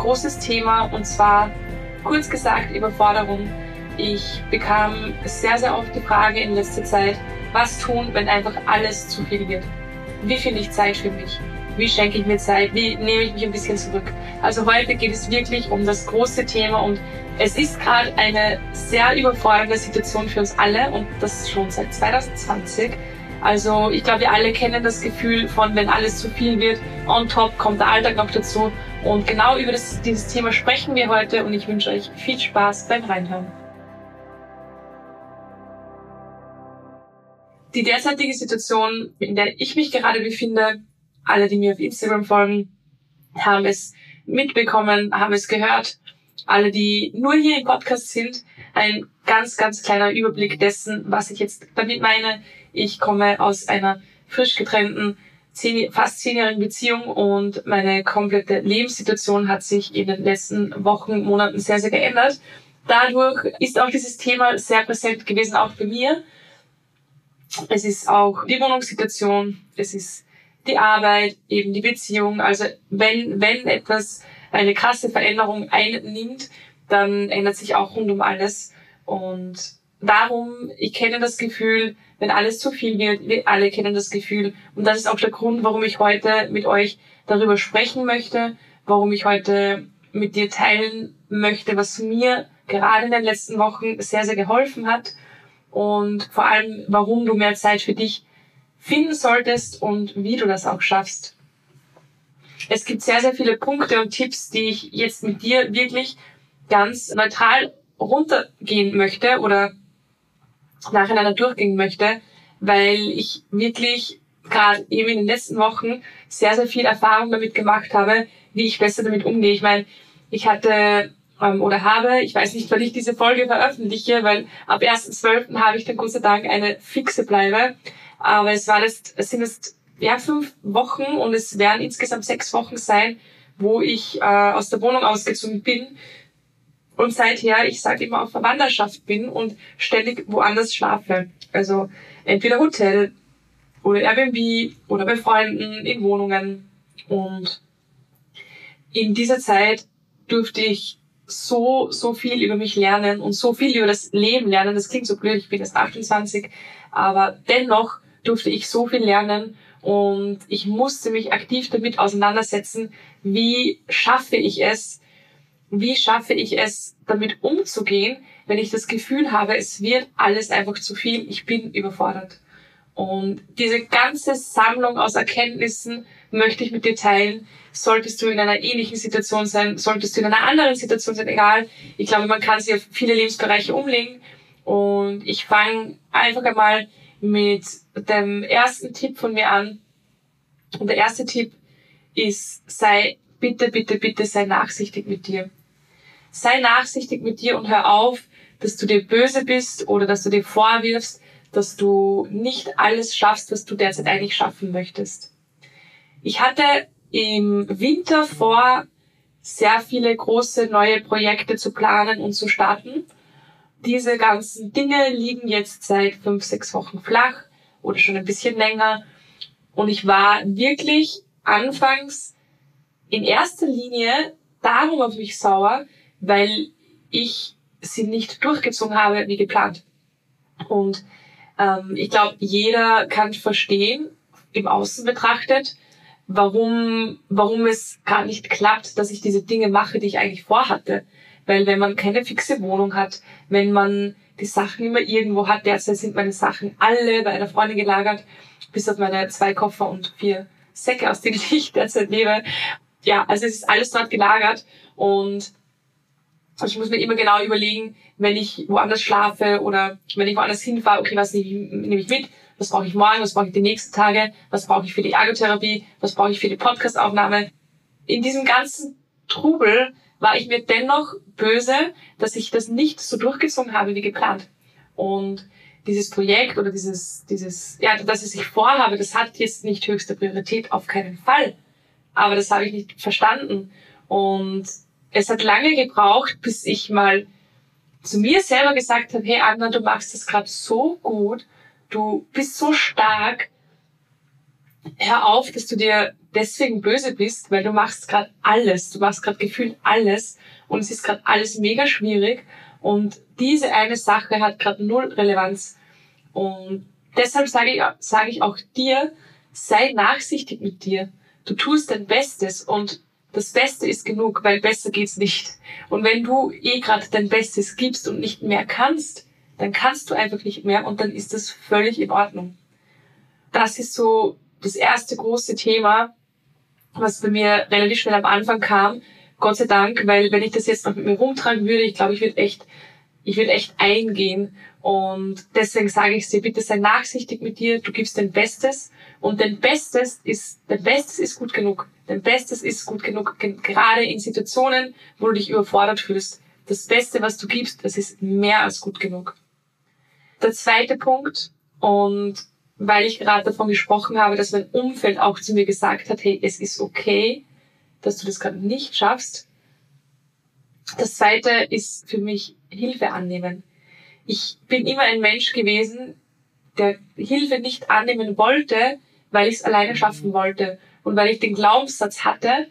großes Thema und zwar kurz gesagt Überforderung. Ich bekam sehr, sehr oft die Frage in letzter Zeit, was tun, wenn einfach alles zu viel wird? Wie finde ich Zeit für mich? Wie schenke ich mir Zeit? Wie nehme ich mich ein bisschen zurück? Also heute geht es wirklich um das große Thema und es ist gerade eine sehr überfordernde Situation für uns alle und das schon seit 2020. Also ich glaube, wir alle kennen das Gefühl von, wenn alles zu viel wird, on top kommt der Alltag noch dazu und genau über das, dieses Thema sprechen wir heute und ich wünsche euch viel Spaß beim Reinhören. Die derzeitige Situation, in der ich mich gerade befinde, alle, die mir auf Instagram folgen, haben es mitbekommen, haben es gehört. Alle, die nur hier im Podcast sind, ein ganz, ganz kleiner Überblick dessen, was ich jetzt damit meine. Ich komme aus einer frisch getrennten zehn, fast zehnjährigen Beziehung und meine komplette Lebenssituation hat sich in den letzten Wochen, Monaten sehr, sehr geändert. Dadurch ist auch dieses Thema sehr präsent gewesen, auch bei mir. Es ist auch die Wohnungssituation, es ist die Arbeit, eben die Beziehung. Also wenn, wenn etwas eine krasse Veränderung einnimmt, dann ändert sich auch rund um alles. Und darum, ich kenne das Gefühl, wenn alles zu viel wird. Wir alle kennen das Gefühl. Und das ist auch der Grund, warum ich heute mit euch darüber sprechen möchte, warum ich heute mit dir teilen möchte, was mir gerade in den letzten Wochen sehr, sehr geholfen hat und vor allem, warum du mehr Zeit für dich finden solltest und wie du das auch schaffst. Es gibt sehr, sehr viele Punkte und Tipps, die ich jetzt mit dir wirklich ganz neutral runtergehen möchte oder nacheinander durchgehen möchte, weil ich wirklich gerade eben in den letzten Wochen sehr, sehr viel Erfahrung damit gemacht habe, wie ich besser damit umgehe. Ich meine, ich hatte ähm, oder habe, ich weiß nicht, wann ich diese Folge veröffentliche, weil ab 1.12. habe ich dann Gott sei Dank eine fixe Bleibe. Aber es war das, es sind jetzt ja fünf Wochen und es werden insgesamt sechs Wochen sein, wo ich äh, aus der Wohnung ausgezogen bin und seither, ich sage immer, auf Verwanderschaft bin und ständig woanders schlafe. Also entweder Hotel oder Airbnb oder bei Freunden in Wohnungen. Und in dieser Zeit durfte ich so, so viel über mich lernen und so viel über das Leben lernen. Das klingt so blöd, ich bin erst 28, aber dennoch durfte ich so viel lernen und ich musste mich aktiv damit auseinandersetzen, wie schaffe ich es, wie schaffe ich es, damit umzugehen, wenn ich das Gefühl habe, es wird alles einfach zu viel, ich bin überfordert. Und diese ganze Sammlung aus Erkenntnissen möchte ich mit dir teilen. Solltest du in einer ähnlichen Situation sein, solltest du in einer anderen Situation sein, egal. Ich glaube, man kann sie auf viele Lebensbereiche umlegen. Und ich fange einfach einmal mit dem ersten Tipp von mir an. Und der erste Tipp ist, sei bitte, bitte, bitte, sei nachsichtig mit dir sei nachsichtig mit dir und hör auf, dass du dir böse bist oder dass du dir vorwirfst, dass du nicht alles schaffst, was du derzeit eigentlich schaffen möchtest. Ich hatte im Winter vor, sehr viele große neue Projekte zu planen und zu starten. Diese ganzen Dinge liegen jetzt seit fünf, sechs Wochen flach oder schon ein bisschen länger. Und ich war wirklich anfangs in erster Linie darum auf mich sauer, weil ich sie nicht durchgezogen habe wie geplant. Und ähm, ich glaube, jeder kann verstehen, im Außen betrachtet, warum, warum es gar nicht klappt, dass ich diese Dinge mache, die ich eigentlich vorhatte. Weil wenn man keine fixe Wohnung hat, wenn man die Sachen immer irgendwo hat, derzeit sind meine Sachen alle bei einer Freundin gelagert, bis auf meine zwei Koffer und vier Säcke, aus denen ich derzeit lebe. Ja, also es ist alles dort gelagert und also ich muss mir immer genau überlegen, wenn ich woanders schlafe oder wenn ich woanders hinfahre, okay, was nehme ich mit? Was brauche ich morgen? Was brauche ich die nächsten Tage? Was brauche ich für die Ergotherapie? Was brauche ich für die Podcastaufnahme? In diesem ganzen Trubel war ich mir dennoch böse, dass ich das nicht so durchgezogen habe wie geplant. Und dieses Projekt oder dieses, dieses, ja, dass ich sich vorhabe, das hat jetzt nicht höchste Priorität, auf keinen Fall. Aber das habe ich nicht verstanden. Und es hat lange gebraucht, bis ich mal zu mir selber gesagt habe, hey Anna, du machst das gerade so gut, du bist so stark, hör auf, dass du dir deswegen böse bist, weil du machst gerade alles, du machst gerade gefühlt alles. Und es ist gerade alles mega schwierig. Und diese eine Sache hat gerade null Relevanz. Und deshalb sage ich, sage ich auch dir, sei nachsichtig mit dir. Du tust dein Bestes. Und das Beste ist genug, weil besser geht's nicht. Und wenn du eh gerade dein Bestes gibst und nicht mehr kannst, dann kannst du einfach nicht mehr und dann ist das völlig in Ordnung. Das ist so das erste große Thema, was bei mir relativ schnell am Anfang kam. Gott sei Dank, weil wenn ich das jetzt noch mit mir rumtragen würde, ich glaube, ich würde echt, ich würde echt eingehen. Und deswegen sage ich dir, bitte sei nachsichtig mit dir, du gibst dein Bestes und dein Bestes ist, dein Bestes ist gut genug. Dein Bestes ist gut genug, gerade in Situationen, wo du dich überfordert fühlst. Das Beste, was du gibst, das ist mehr als gut genug. Der zweite Punkt, und weil ich gerade davon gesprochen habe, dass mein Umfeld auch zu mir gesagt hat, hey, es ist okay, dass du das gerade nicht schaffst. Das zweite ist für mich Hilfe annehmen. Ich bin immer ein Mensch gewesen, der Hilfe nicht annehmen wollte, weil ich es alleine schaffen wollte und weil ich den Glaubenssatz hatte,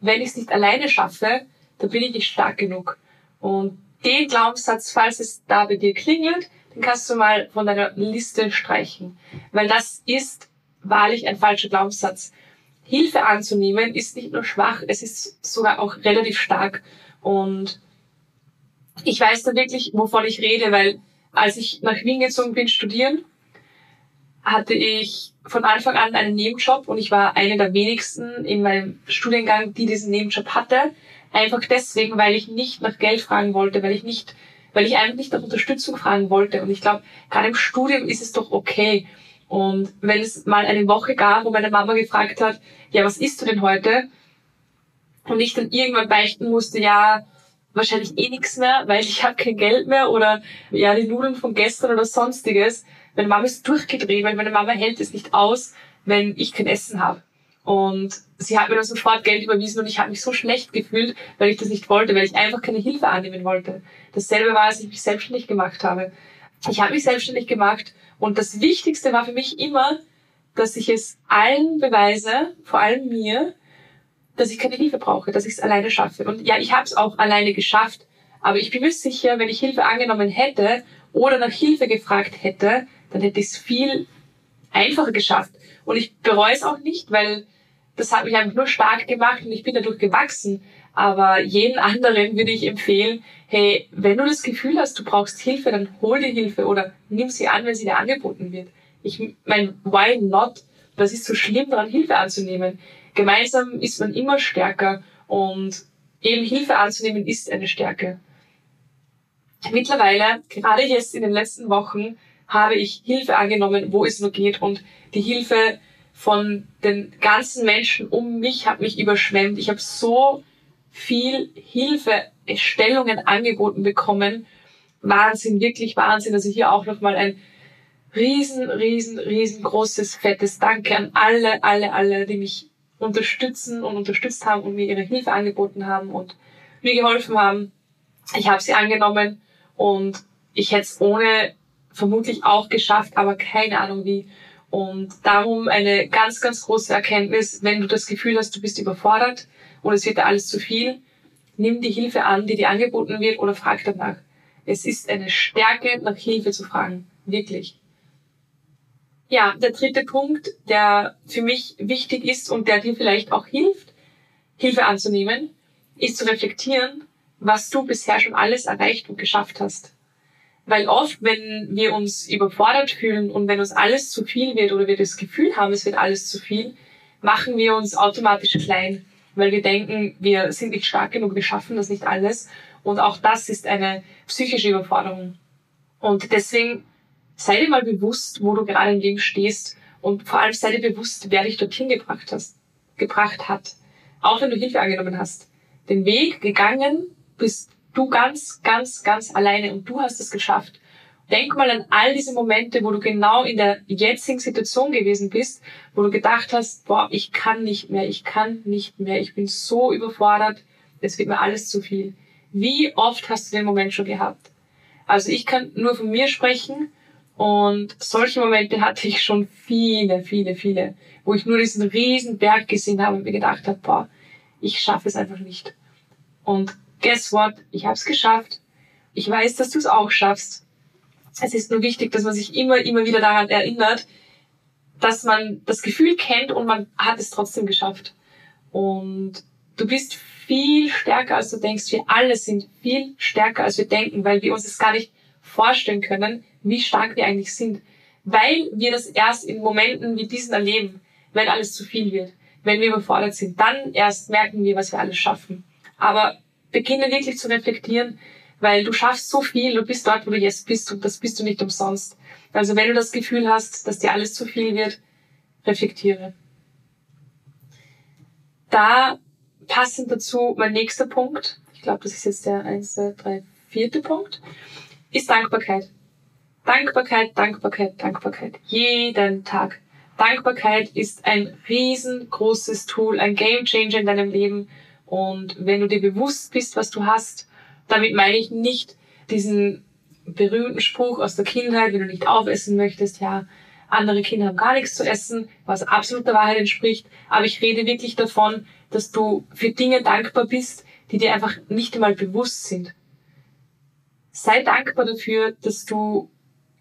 wenn ich es nicht alleine schaffe, dann bin ich nicht stark genug. Und den Glaubenssatz, falls es da bei dir klingelt, den kannst du mal von deiner Liste streichen. Weil das ist wahrlich ein falscher Glaubenssatz. Hilfe anzunehmen ist nicht nur schwach, es ist sogar auch relativ stark. Und ich weiß da wirklich, wovon ich rede, weil als ich nach Wien gezogen bin studieren, hatte ich von Anfang an einen Nebenjob und ich war eine der wenigsten in meinem Studiengang, die diesen Nebenjob hatte. Einfach deswegen, weil ich nicht nach Geld fragen wollte, weil ich nicht weil ich einfach nicht nach Unterstützung fragen wollte. Und ich glaube, gerade im Studium ist es doch okay. Und wenn es mal eine Woche gab, wo meine Mama gefragt hat, ja, was isst du denn heute? Und ich dann irgendwann beichten musste, ja, wahrscheinlich eh nichts mehr, weil ich habe kein Geld mehr oder ja, die Nudeln von gestern oder sonstiges. Meine Mama ist durchgedreht, weil meine Mama hält es nicht aus, wenn ich kein Essen habe. Und sie hat mir dann sofort Geld überwiesen und ich habe mich so schlecht gefühlt, weil ich das nicht wollte, weil ich einfach keine Hilfe annehmen wollte. Dasselbe war, als ich mich selbstständig gemacht habe. Ich habe mich selbstständig gemacht und das Wichtigste war für mich immer, dass ich es allen beweise, vor allem mir, dass ich keine Hilfe brauche, dass ich es alleine schaffe. Und ja, ich habe es auch alleine geschafft, aber ich bin mir sicher, wenn ich Hilfe angenommen hätte oder nach Hilfe gefragt hätte, dann hätte ich es viel einfacher geschafft. Und ich bereue es auch nicht, weil das hat mich einfach nur stark gemacht und ich bin dadurch gewachsen. Aber jeden anderen würde ich empfehlen, hey, wenn du das Gefühl hast, du brauchst Hilfe, dann hol dir Hilfe oder nimm sie an, wenn sie dir angeboten wird. Ich mein, why not? Was ist so schlimm daran, Hilfe anzunehmen? Gemeinsam ist man immer stärker und eben Hilfe anzunehmen ist eine Stärke. Mittlerweile, gerade jetzt in den letzten Wochen, habe ich Hilfe angenommen, wo es nur geht und die Hilfe von den ganzen Menschen um mich hat mich überschwemmt. Ich habe so viel Hilfestellungen angeboten bekommen. Wahnsinn, wirklich Wahnsinn. Also hier auch nochmal ein riesen, riesen, riesengroßes, fettes Danke an alle, alle, alle, die mich unterstützen und unterstützt haben und mir ihre Hilfe angeboten haben und mir geholfen haben. Ich habe sie angenommen und ich hätte es ohne vermutlich auch geschafft, aber keine Ahnung wie. Und darum eine ganz, ganz große Erkenntnis, wenn du das Gefühl hast, du bist überfordert und es wird dir alles zu viel, nimm die Hilfe an, die dir angeboten wird oder frag danach. Es ist eine Stärke, nach Hilfe zu fragen. Wirklich. Ja, der dritte Punkt, der für mich wichtig ist und der dir vielleicht auch hilft, Hilfe anzunehmen, ist zu reflektieren, was du bisher schon alles erreicht und geschafft hast. Weil oft, wenn wir uns überfordert fühlen und wenn uns alles zu viel wird oder wir das Gefühl haben, es wird alles zu viel, machen wir uns automatisch klein, weil wir denken, wir sind nicht stark genug, wir schaffen das nicht alles. Und auch das ist eine psychische Überforderung. Und deswegen sei dir mal bewusst, wo du gerade im Leben stehst und vor allem sei dir bewusst, wer dich dorthin gebracht hast, gebracht hat. Auch wenn du Hilfe angenommen hast. Den Weg gegangen bist du ganz, ganz, ganz alleine und du hast es geschafft. Denk mal an all diese Momente, wo du genau in der jetzigen Situation gewesen bist, wo du gedacht hast, boah, ich kann nicht mehr, ich kann nicht mehr, ich bin so überfordert, es wird mir alles zu viel. Wie oft hast du den Moment schon gehabt? Also ich kann nur von mir sprechen und solche Momente hatte ich schon viele, viele, viele, wo ich nur diesen riesen Berg gesehen habe und mir gedacht habe, boah, ich schaffe es einfach nicht. Und guess what? Ich habe es geschafft. Ich weiß, dass du es auch schaffst. Es ist nur wichtig, dass man sich immer, immer wieder daran erinnert, dass man das Gefühl kennt und man hat es trotzdem geschafft. Und du bist viel stärker, als du denkst. Wir alle sind viel stärker, als wir denken, weil wir uns das gar nicht vorstellen können, wie stark wir eigentlich sind. Weil wir das erst in Momenten wie diesen erleben, wenn alles zu viel wird, wenn wir überfordert sind. Dann erst merken wir, was wir alles schaffen. Aber beginne wirklich zu reflektieren, weil du schaffst so viel, du bist dort, wo du jetzt bist und das bist du nicht umsonst. Also wenn du das Gefühl hast, dass dir alles zu viel wird, reflektiere. Da passend dazu mein nächster Punkt, ich glaube, das ist jetzt der eins, zwei, drei, vierte Punkt, ist Dankbarkeit. Dankbarkeit, Dankbarkeit, Dankbarkeit. Jeden Tag. Dankbarkeit ist ein riesengroßes Tool, ein Game Changer in deinem Leben. Und wenn du dir bewusst bist, was du hast, damit meine ich nicht diesen berühmten Spruch aus der Kindheit, wenn du nicht aufessen möchtest, ja, andere Kinder haben gar nichts zu essen, was absolut der Wahrheit entspricht. Aber ich rede wirklich davon, dass du für Dinge dankbar bist, die dir einfach nicht einmal bewusst sind. Sei dankbar dafür, dass du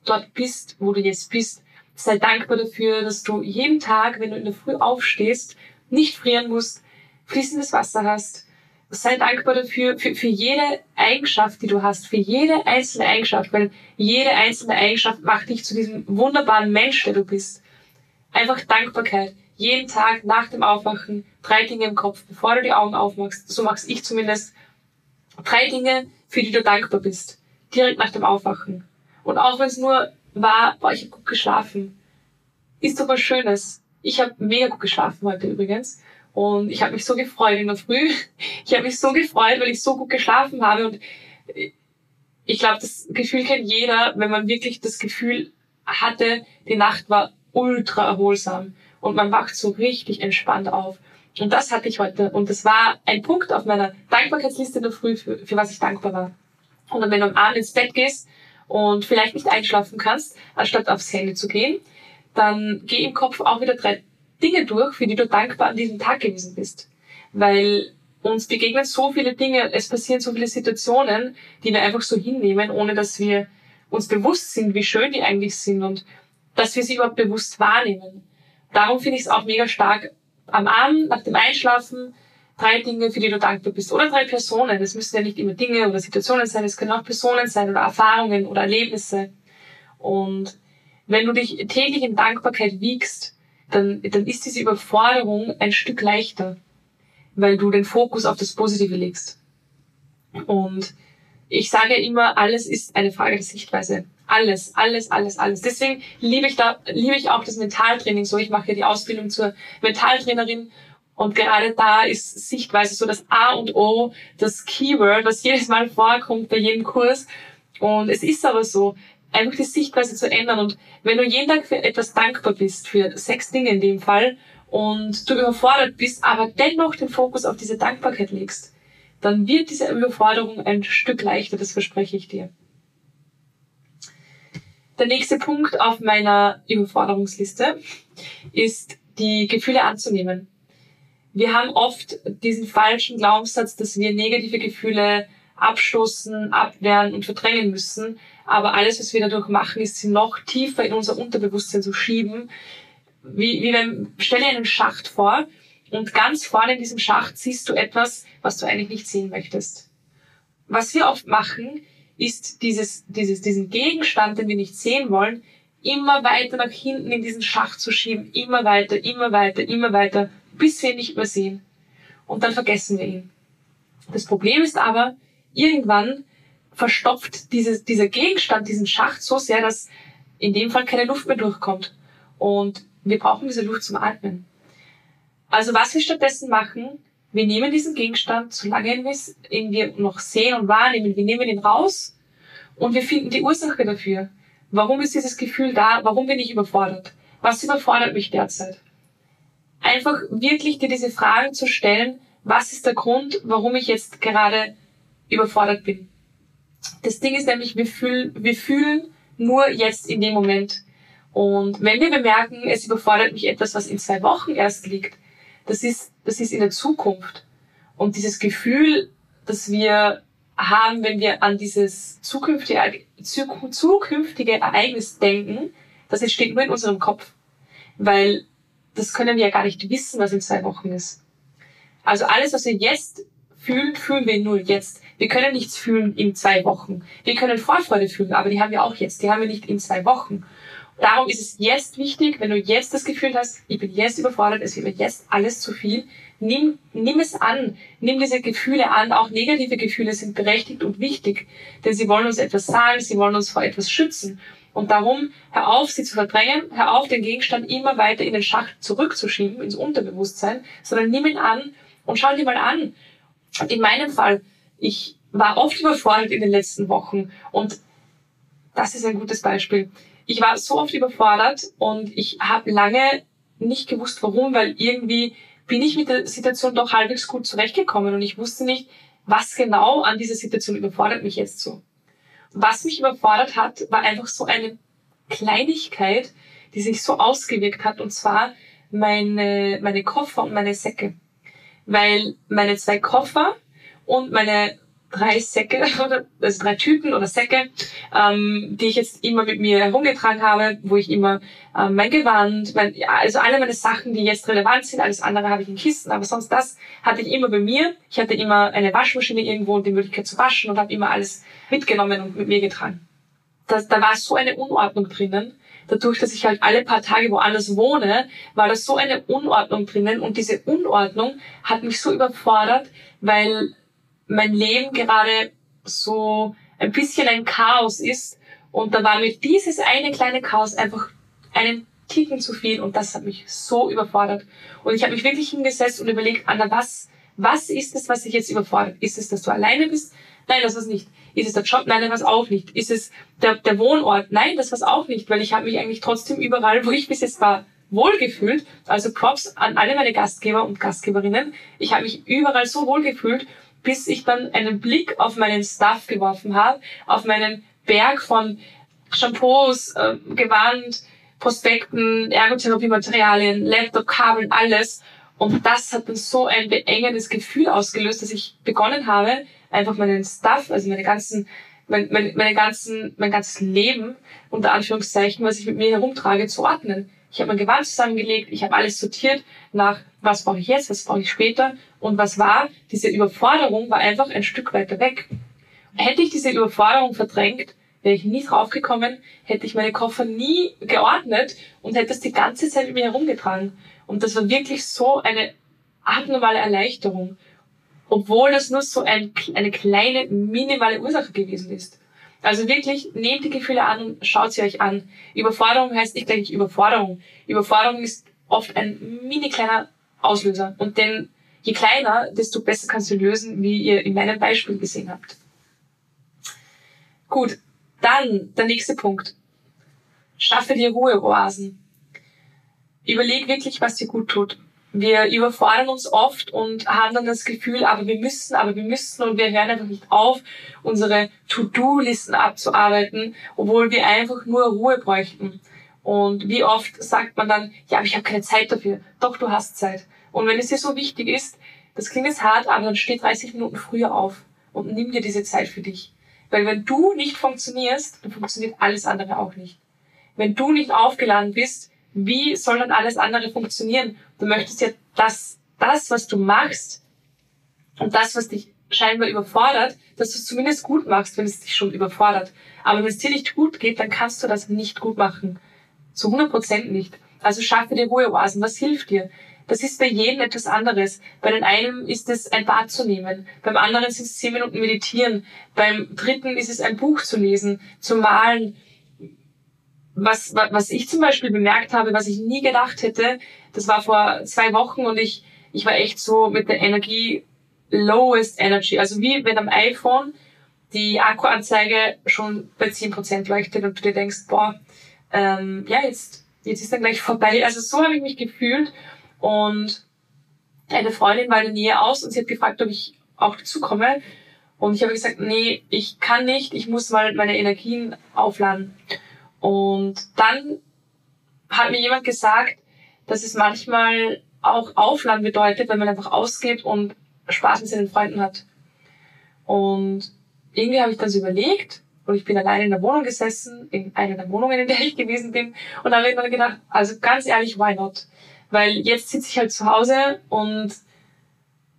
dort bist, wo du jetzt bist. Sei dankbar dafür, dass du jeden Tag, wenn du in der Früh aufstehst, nicht frieren musst, fließendes Wasser hast, sei dankbar dafür, für, für jede Eigenschaft, die du hast, für jede einzelne Eigenschaft, weil jede einzelne Eigenschaft macht dich zu diesem wunderbaren Mensch, der du bist. Einfach Dankbarkeit. Jeden Tag nach dem Aufwachen drei Dinge im Kopf, bevor du die Augen aufmachst. So machst ich zumindest. Drei Dinge, für die du dankbar bist. Direkt nach dem Aufwachen. Und auch wenn es nur war, boah, ich habe gut geschlafen. Ist doch was Schönes. Ich habe mega gut geschlafen heute übrigens. Und ich habe mich so gefreut in der Früh. Ich habe mich so gefreut, weil ich so gut geschlafen habe. Und ich glaube, das Gefühl kennt jeder, wenn man wirklich das Gefühl hatte, die Nacht war ultra erholsam und man wacht so richtig entspannt auf. Und das hatte ich heute. Und das war ein Punkt auf meiner Dankbarkeitsliste in der Früh, für, für was ich dankbar war. Und dann, wenn du am Abend ins Bett gehst und vielleicht nicht einschlafen kannst, anstatt aufs Handy zu gehen, dann geh im Kopf auch wieder drei Dinge durch, für die du dankbar an diesem Tag gewesen bist. Weil uns begegnen so viele Dinge, es passieren so viele Situationen, die wir einfach so hinnehmen, ohne dass wir uns bewusst sind, wie schön die eigentlich sind und dass wir sie überhaupt bewusst wahrnehmen. Darum finde ich es auch mega stark, am Abend, nach dem Einschlafen, drei Dinge, für die du dankbar bist. Oder drei Personen. Das müssen ja nicht immer Dinge oder Situationen sein, es können auch Personen sein oder Erfahrungen oder Erlebnisse. Und wenn du dich täglich in Dankbarkeit wiegst, dann, dann ist diese Überforderung ein Stück leichter, weil du den Fokus auf das Positive legst. Und ich sage immer, alles ist eine Frage der Sichtweise. Alles, alles, alles, alles. Deswegen liebe ich da, liebe ich auch das Mentaltraining so. Ich mache ja die Ausbildung zur Mentaltrainerin und gerade da ist Sichtweise so das A und O, das Keyword, was jedes Mal vorkommt bei jedem Kurs. Und es ist aber so, einfach die Sichtweise zu ändern. Und wenn du jeden Tag für etwas dankbar bist, für sechs Dinge in dem Fall, und du überfordert bist, aber dennoch den Fokus auf diese Dankbarkeit legst, dann wird diese Überforderung ein Stück leichter, das verspreche ich dir. Der nächste Punkt auf meiner Überforderungsliste ist, die Gefühle anzunehmen. Wir haben oft diesen falschen Glaubenssatz, dass wir negative Gefühle abstoßen, abwehren und verdrängen müssen. Aber alles, was wir dadurch machen, ist sie noch tiefer in unser Unterbewusstsein zu schieben. Wie, wie wenn, stell dir einen Schacht vor und ganz vorne in diesem Schacht siehst du etwas, was du eigentlich nicht sehen möchtest. Was wir oft machen, ist dieses, dieses, diesen Gegenstand, den wir nicht sehen wollen, immer weiter nach hinten in diesen Schacht zu schieben, immer weiter, immer weiter, immer weiter, bis wir ihn nicht mehr sehen. Und dann vergessen wir ihn. Das Problem ist aber, irgendwann verstopft dieses, dieser Gegenstand diesen Schacht so sehr, dass in dem Fall keine Luft mehr durchkommt. Und wir brauchen diese Luft zum Atmen. Also was wir stattdessen machen, wir nehmen diesen Gegenstand, solange ihn wir noch sehen und wahrnehmen, wir nehmen ihn raus und wir finden die Ursache dafür. Warum ist dieses Gefühl da? Warum bin ich überfordert? Was überfordert mich derzeit? Einfach wirklich dir diese Fragen zu stellen, was ist der Grund, warum ich jetzt gerade überfordert bin? Das Ding ist nämlich, wir fühlen, wir fühlen nur jetzt in dem Moment. Und wenn wir bemerken, es überfordert mich etwas, was in zwei Wochen erst liegt, das ist, das ist in der Zukunft. Und dieses Gefühl, das wir haben, wenn wir an dieses zukünftige, zukünftige Ereignis denken, das entsteht nur in unserem Kopf. Weil das können wir ja gar nicht wissen, was in zwei Wochen ist. Also alles, was wir jetzt fühlen, fühlen wir nur jetzt. Wir können nichts fühlen in zwei Wochen. Wir können Vorfreude fühlen, aber die haben wir auch jetzt. Die haben wir nicht in zwei Wochen. Darum ist es jetzt wichtig, wenn du jetzt das Gefühl hast, ich bin jetzt überfordert, es wird mir jetzt alles zu viel, nimm, nimm es an, nimm diese Gefühle an. Auch negative Gefühle sind berechtigt und wichtig, denn sie wollen uns etwas sagen, sie wollen uns vor etwas schützen. Und darum, hör auf, sie zu verdrängen, hör auf, den Gegenstand immer weiter in den Schacht zurückzuschieben, ins Unterbewusstsein, sondern nimm ihn an und schau dir mal an. In meinem Fall, ich war oft überfordert in den letzten Wochen und das ist ein gutes Beispiel ich war so oft überfordert und ich habe lange nicht gewusst, warum, weil irgendwie bin ich mit der Situation doch halbwegs gut zurechtgekommen und ich wusste nicht, was genau an dieser Situation überfordert mich jetzt so. Was mich überfordert hat, war einfach so eine Kleinigkeit, die sich so ausgewirkt hat, und zwar meine, meine Koffer und meine Säcke. Weil meine zwei Koffer und meine drei Säcke oder also drei Tüten oder Säcke, ähm, die ich jetzt immer mit mir herumgetragen habe, wo ich immer ähm, mein Gewand, mein, also alle meine Sachen, die jetzt relevant sind, alles andere habe ich in Kisten, aber sonst das hatte ich immer bei mir. Ich hatte immer eine Waschmaschine irgendwo und die Möglichkeit zu waschen und habe immer alles mitgenommen und mit mir getragen. Das, da war so eine Unordnung drinnen. Dadurch, dass ich halt alle paar Tage woanders wohne, war da so eine Unordnung drinnen und diese Unordnung hat mich so überfordert, weil mein Leben gerade so ein bisschen ein Chaos ist. Und da war mir dieses eine kleine Chaos einfach einen Ticken zu viel und das hat mich so überfordert. Und ich habe mich wirklich hingesetzt und überlegt, Anna, was, was ist es, was dich jetzt überfordert? Ist es, dass du alleine bist? Nein, das was nicht. Ist es der Job? Nein, das was auch nicht. Ist es der, der Wohnort? Nein, das was auch nicht, weil ich habe mich eigentlich trotzdem überall, wo ich bis jetzt war, wohlgefühlt. Also Props an alle meine Gastgeber und Gastgeberinnen. Ich habe mich überall so wohlgefühlt bis ich dann einen Blick auf meinen Stuff geworfen habe, auf meinen Berg von Shampoos, äh, Gewand, Prospekten, Ergotherapie-Materialien, Laptop, Kabeln, alles. Und das hat dann so ein beengendes Gefühl ausgelöst, dass ich begonnen habe, einfach meinen Stuff, also meine ganzen, mein, mein, meine ganzen, mein ganzes Leben, unter Anführungszeichen, was ich mit mir herumtrage, zu ordnen. Ich habe mein Gewand zusammengelegt, ich habe alles sortiert nach, was brauche ich jetzt, was brauche ich später und was war. Diese Überforderung war einfach ein Stück weiter weg. Hätte ich diese Überforderung verdrängt, wäre ich nie draufgekommen, hätte ich meine Koffer nie geordnet und hätte es die ganze Zeit mit mir herumgetragen. Und das war wirklich so eine abnormale Erleichterung, obwohl das nur so ein, eine kleine, minimale Ursache gewesen ist. Also wirklich, nehmt die Gefühle an und schaut sie euch an. Überforderung heißt nicht gleich Überforderung. Überforderung ist oft ein mini kleiner Auslöser. Und denn je kleiner, desto besser kannst du lösen, wie ihr in meinem Beispiel gesehen habt. Gut, dann der nächste Punkt. Schaffe dir Ruheoasen. Überleg wirklich, was dir gut tut wir überfordern uns oft und haben dann das Gefühl, aber wir müssen, aber wir müssen und wir hören einfach nicht auf, unsere To-Do-Listen abzuarbeiten, obwohl wir einfach nur Ruhe bräuchten. Und wie oft sagt man dann, ja, aber ich habe keine Zeit dafür. Doch, du hast Zeit. Und wenn es dir so wichtig ist, das klingt jetzt hart, aber dann steh 30 Minuten früher auf und nimm dir diese Zeit für dich. Weil wenn du nicht funktionierst, dann funktioniert alles andere auch nicht. Wenn du nicht aufgeladen bist, wie soll dann alles andere funktionieren? Du möchtest ja das, das, was du machst und das, was dich scheinbar überfordert, dass du es zumindest gut machst, wenn es dich schon überfordert. Aber wenn es dir nicht gut geht, dann kannst du das nicht gut machen. Zu 100 Prozent nicht. Also schaffe dir Ruheoasen. Was hilft dir? Das ist bei jedem etwas anderes. Bei den einen ist es ein Bad zu nehmen, beim anderen sind es zehn Minuten meditieren, beim dritten ist es ein Buch zu lesen, zu malen, was, was ich zum Beispiel bemerkt habe, was ich nie gedacht hätte, das war vor zwei Wochen und ich ich war echt so mit der Energie lowest energy. Also wie wenn am iPhone die Akkuanzeige schon bei 10% leuchtet und du dir denkst, boah, ähm, ja, jetzt, jetzt ist dann gleich vorbei. Also so habe ich mich gefühlt. Und eine Freundin war in der Nähe aus und sie hat gefragt, ob ich auch dazu komme. Und ich habe gesagt, nee, ich kann nicht, ich muss mal meine Energien aufladen. Und dann hat mir jemand gesagt, dass es manchmal auch Aufladen bedeutet, wenn man einfach ausgeht und Spaß mit seinen Freunden hat. Und irgendwie habe ich dann so überlegt und ich bin alleine in der Wohnung gesessen, in einer der Wohnungen, in der ich gewesen bin und habe mir gedacht, also ganz ehrlich, why not? Weil jetzt sitze ich halt zu Hause und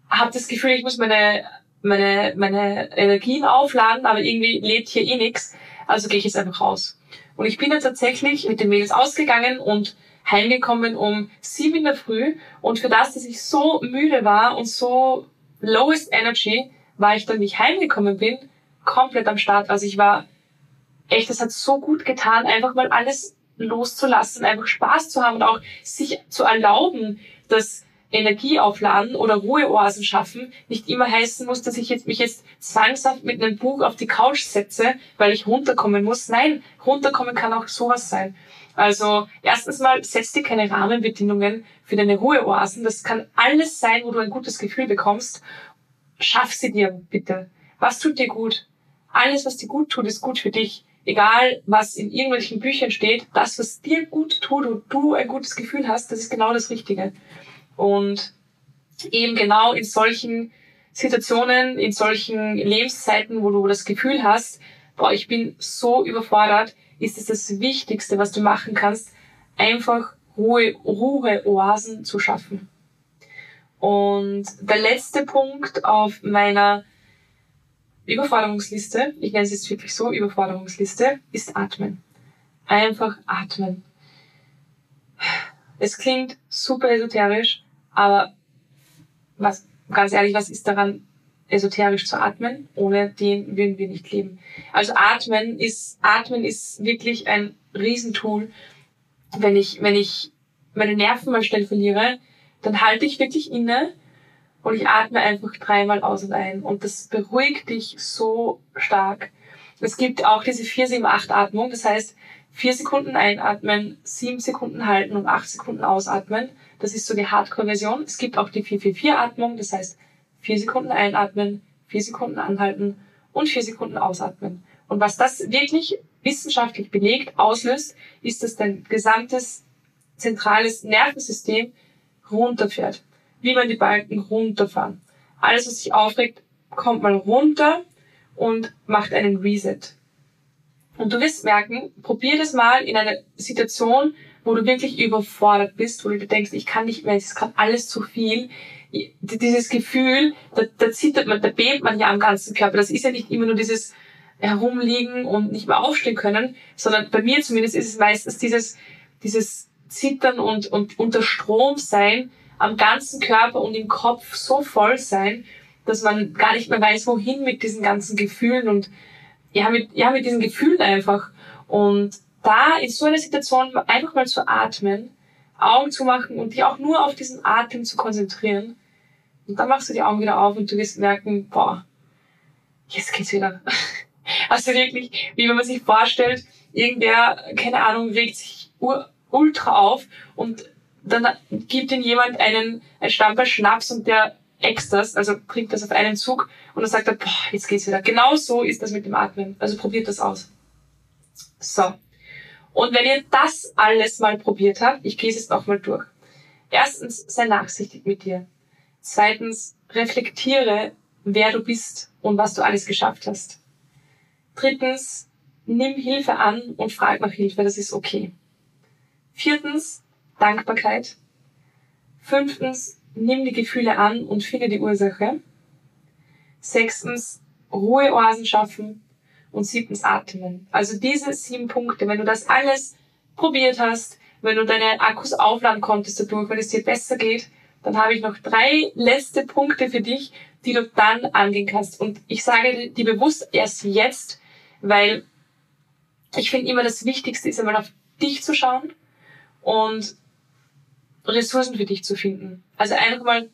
habe das Gefühl, ich muss meine, meine, meine Energien aufladen, aber irgendwie lebt hier eh nix. Also gehe ich jetzt einfach raus. Und ich bin dann tatsächlich mit den Mädels ausgegangen und heimgekommen um sieben in der Früh. Und für das, dass ich so müde war und so lowest energy, war ich dann, wie ich heimgekommen bin, komplett am Start. Also ich war echt, das hat so gut getan, einfach mal alles loszulassen, einfach Spaß zu haben und auch sich zu erlauben, dass Energieaufladen oder Ruheoasen schaffen nicht immer heißen muss, dass ich jetzt, mich jetzt zwangshaft mit einem Buch auf die Couch setze, weil ich runterkommen muss. Nein, runterkommen kann auch sowas sein. Also erstens mal, setz dir keine Rahmenbedingungen für deine Ruheoasen. Das kann alles sein, wo du ein gutes Gefühl bekommst. Schaff sie dir bitte. Was tut dir gut? Alles, was dir gut tut, ist gut für dich. Egal, was in irgendwelchen Büchern steht, das, was dir gut tut und du ein gutes Gefühl hast, das ist genau das Richtige. Und eben genau in solchen Situationen, in solchen Lebenszeiten, wo du das Gefühl hast, boah, ich bin so überfordert, ist es das Wichtigste, was du machen kannst, einfach Ruhe, Ruheoasen zu schaffen. Und der letzte Punkt auf meiner Überforderungsliste, ich nenne es jetzt wirklich so, Überforderungsliste, ist Atmen. Einfach atmen. Es klingt super esoterisch, aber was, ganz ehrlich, was ist daran esoterisch zu atmen? Ohne den würden wir nicht leben. Also atmen ist, atmen ist wirklich ein Riesentool. Wenn ich, wenn ich meine Nerven mal schnell verliere, dann halte ich wirklich inne und ich atme einfach dreimal aus und ein. Und das beruhigt dich so stark. Es gibt auch diese 4-7-8-Atmung. Das heißt, vier Sekunden einatmen, sieben Sekunden halten und acht Sekunden ausatmen. Das ist so die Hardcore-Version. Es gibt auch die 4-4-4-Atmung. Das heißt, vier Sekunden einatmen, vier Sekunden anhalten und vier Sekunden ausatmen. Und was das wirklich wissenschaftlich belegt auslöst, ist, dass dein gesamtes zentrales Nervensystem runterfährt wie man die Balken runterfahren. Alles, was sich aufregt, kommt mal runter und macht einen Reset. Und du wirst merken, probier das mal in einer Situation, wo du wirklich überfordert bist, wo du denkst, ich kann nicht mehr, es ist gerade alles zu viel. Dieses Gefühl, da, da zittert man, da bebt man ja am ganzen Körper. Das ist ja nicht immer nur dieses herumliegen und nicht mehr aufstehen können, sondern bei mir zumindest ist es meistens dieses, dieses Zittern und, und unter Strom sein, am ganzen Körper und im Kopf so voll sein, dass man gar nicht mehr weiß, wohin mit diesen ganzen Gefühlen und ja, mit, ja, mit diesen Gefühlen einfach. Und da in so einer Situation einfach mal zu atmen, Augen zu machen und dich auch nur auf diesen Atem zu konzentrieren. Und dann machst du die Augen wieder auf und du wirst merken, boah, jetzt geht's wieder. Also wirklich, wie wenn man sich vorstellt, irgendwer, keine Ahnung, regt sich ultra auf und dann gibt ihnen jemand einen, ein Stamperl Schnaps und der äxt also trinkt das auf einen Zug und dann sagt er, boah, jetzt geht's wieder. Genau so ist das mit dem Atmen. Also probiert das aus. So. Und wenn ihr das alles mal probiert habt, ich gehe es jetzt nochmal durch. Erstens, sei nachsichtig mit dir. Zweitens, reflektiere, wer du bist und was du alles geschafft hast. Drittens, nimm Hilfe an und frag nach Hilfe, das ist okay. Viertens, Dankbarkeit. Fünftens, nimm die Gefühle an und finde die Ursache. Sechstens, Ruheoasen schaffen. Und siebtens, atmen. Also diese sieben Punkte, wenn du das alles probiert hast, wenn du deine Akkus aufladen konntest dadurch, wenn es dir besser geht, dann habe ich noch drei letzte Punkte für dich, die du dann angehen kannst. Und ich sage die bewusst erst jetzt, weil ich finde immer das Wichtigste ist einmal auf dich zu schauen und Ressourcen für dich zu finden. Also einfach mal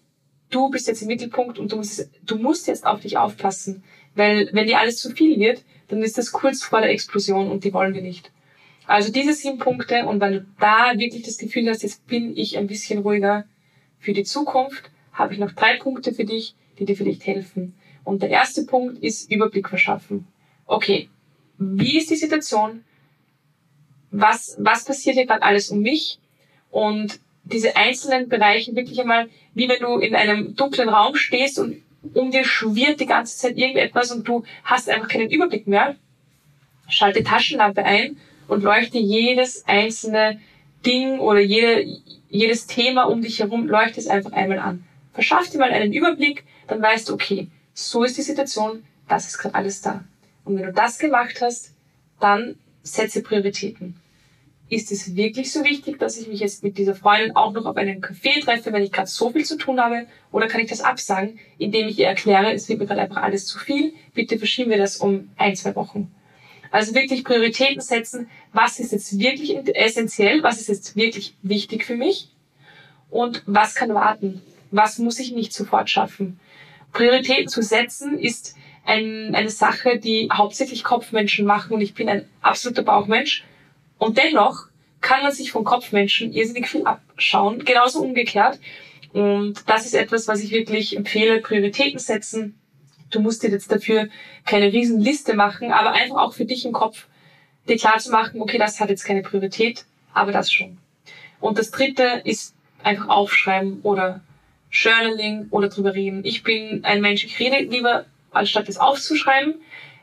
du bist jetzt im Mittelpunkt und du musst, du musst jetzt auf dich aufpassen. Weil wenn dir alles zu viel wird, dann ist das kurz vor der Explosion und die wollen wir nicht. Also diese sieben Punkte und wenn du da wirklich das Gefühl hast, jetzt bin ich ein bisschen ruhiger für die Zukunft, habe ich noch drei Punkte für dich, die dir vielleicht helfen. Und der erste Punkt ist Überblick verschaffen. Okay, wie ist die Situation? Was, was passiert hier gerade alles um mich? Und diese einzelnen Bereiche wirklich einmal, wie wenn du in einem dunklen Raum stehst und um dir schwirrt die ganze Zeit irgendetwas und du hast einfach keinen Überblick mehr. Schalte Taschenlampe ein und leuchte jedes einzelne Ding oder jede, jedes Thema um dich herum, leuchte es einfach einmal an. Verschaff dir mal einen Überblick, dann weißt du, okay, so ist die Situation, das ist gerade alles da. Und wenn du das gemacht hast, dann setze Prioritäten. Ist es wirklich so wichtig, dass ich mich jetzt mit dieser Freundin auch noch auf einen Café treffe, wenn ich gerade so viel zu tun habe? Oder kann ich das absagen, indem ich ihr erkläre, es wird mir gerade einfach alles zu viel, bitte verschieben wir das um ein, zwei Wochen. Also wirklich Prioritäten setzen, was ist jetzt wirklich essentiell, was ist jetzt wirklich wichtig für mich und was kann warten, was muss ich nicht sofort schaffen. Prioritäten zu setzen ist ein, eine Sache, die hauptsächlich Kopfmenschen machen und ich bin ein absoluter Bauchmensch. Und dennoch kann man sich von Kopfmenschen irrsinnig viel abschauen, genauso umgekehrt. Und das ist etwas, was ich wirklich empfehle, Prioritäten setzen. Du musst dir jetzt dafür keine Riesenliste machen, aber einfach auch für dich im Kopf dir klar zu machen, okay, das hat jetzt keine Priorität, aber das schon. Und das dritte ist einfach aufschreiben oder Journaling oder drüber reden. Ich bin ein Mensch, ich rede lieber, anstatt es aufzuschreiben.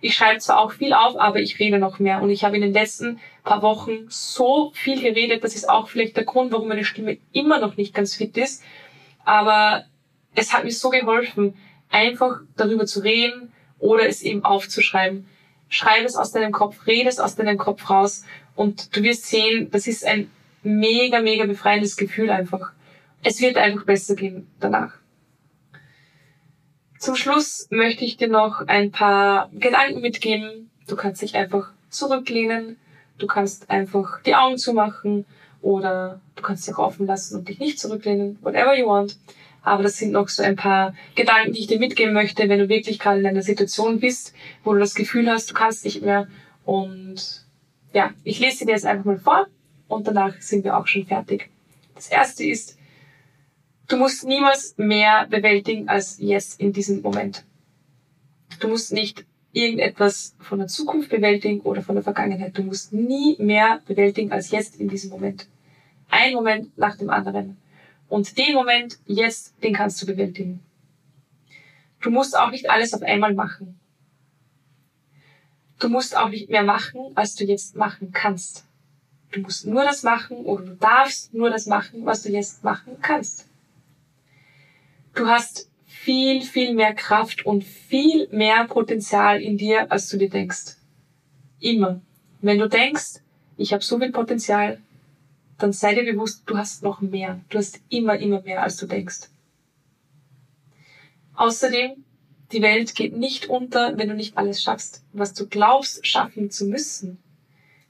Ich schreibe zwar auch viel auf, aber ich rede noch mehr. Und ich habe in den letzten paar Wochen so viel geredet, das ist auch vielleicht der Grund, warum meine Stimme immer noch nicht ganz fit ist. Aber es hat mir so geholfen, einfach darüber zu reden oder es eben aufzuschreiben. Schreib es aus deinem Kopf, rede es aus deinem Kopf raus und du wirst sehen, das ist ein mega, mega befreiendes Gefühl einfach es wird einfach besser gehen danach. Zum Schluss möchte ich dir noch ein paar Gedanken mitgeben. Du kannst dich einfach zurücklehnen, du kannst einfach die Augen zumachen oder du kannst dich auch offen lassen und dich nicht zurücklehnen, whatever you want. Aber das sind noch so ein paar Gedanken, die ich dir mitgeben möchte, wenn du wirklich gerade in einer Situation bist, wo du das Gefühl hast, du kannst nicht mehr. Und ja, ich lese dir jetzt einfach mal vor und danach sind wir auch schon fertig. Das erste ist, Du musst niemals mehr bewältigen als jetzt in diesem Moment. Du musst nicht irgendetwas von der Zukunft bewältigen oder von der Vergangenheit. Du musst nie mehr bewältigen als jetzt in diesem Moment. Ein Moment nach dem anderen. Und den Moment jetzt, den kannst du bewältigen. Du musst auch nicht alles auf einmal machen. Du musst auch nicht mehr machen, als du jetzt machen kannst. Du musst nur das machen oder du darfst nur das machen, was du jetzt machen kannst. Du hast viel, viel mehr Kraft und viel mehr Potenzial in dir, als du dir denkst. Immer. Wenn du denkst, ich habe so viel Potenzial, dann sei dir bewusst, du hast noch mehr. Du hast immer, immer mehr, als du denkst. Außerdem, die Welt geht nicht unter, wenn du nicht alles schaffst, was du glaubst schaffen zu müssen.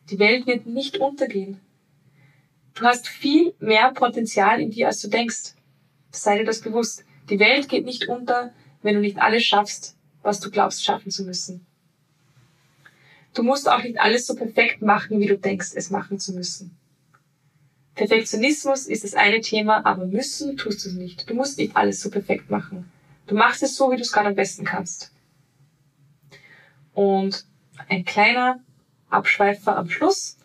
Die Welt wird nicht untergehen. Du hast viel mehr Potenzial in dir, als du denkst. Sei dir das bewusst. Die Welt geht nicht unter, wenn du nicht alles schaffst, was du glaubst schaffen zu müssen. Du musst auch nicht alles so perfekt machen, wie du denkst, es machen zu müssen. Perfektionismus ist das eine Thema, aber müssen tust du es nicht. Du musst nicht alles so perfekt machen. Du machst es so, wie du es gerade am besten kannst. Und ein kleiner Abschweifer am Schluss.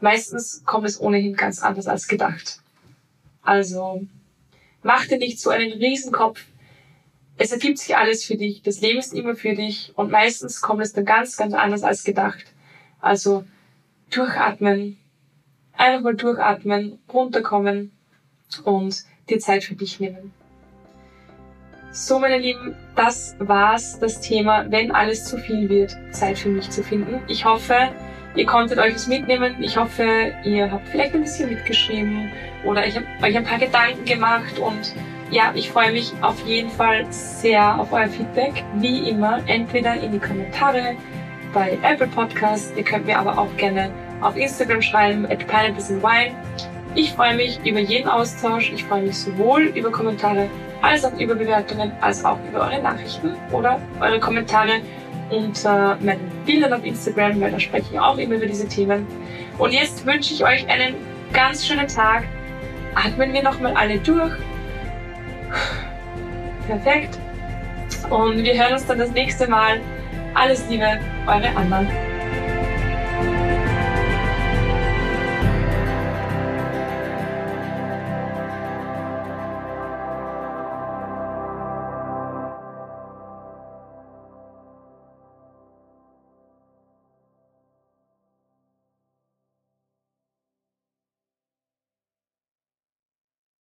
Meistens kommt es ohnehin ganz anders als gedacht. Also Mach dir nicht so einen Riesenkopf. Es ergibt sich alles für dich. Das Leben ist immer für dich. Und meistens kommt es dann ganz, ganz anders als gedacht. Also durchatmen. Einfach mal durchatmen, runterkommen und dir Zeit für dich nehmen. So, meine Lieben, das war's, das Thema, wenn alles zu viel wird, Zeit für mich zu finden. Ich hoffe, Ihr konntet euch das mitnehmen. Ich hoffe, ihr habt vielleicht ein bisschen mitgeschrieben oder ich habe euch ein paar Gedanken gemacht und ja, ich freue mich auf jeden Fall sehr auf euer Feedback. Wie immer, entweder in die Kommentare bei Apple Podcasts. Ihr könnt mir aber auch gerne auf Instagram schreiben, at Wine. Ich freue mich über jeden Austausch. Ich freue mich sowohl über Kommentare als auch über Bewertungen, als auch über eure Nachrichten oder eure Kommentare unter meinen Bildern auf Instagram, weil da spreche ich auch immer über diese Themen. Und jetzt wünsche ich euch einen ganz schönen Tag. Atmen wir nochmal alle durch. Perfekt. Und wir hören uns dann das nächste Mal. Alles Liebe, eure Anna.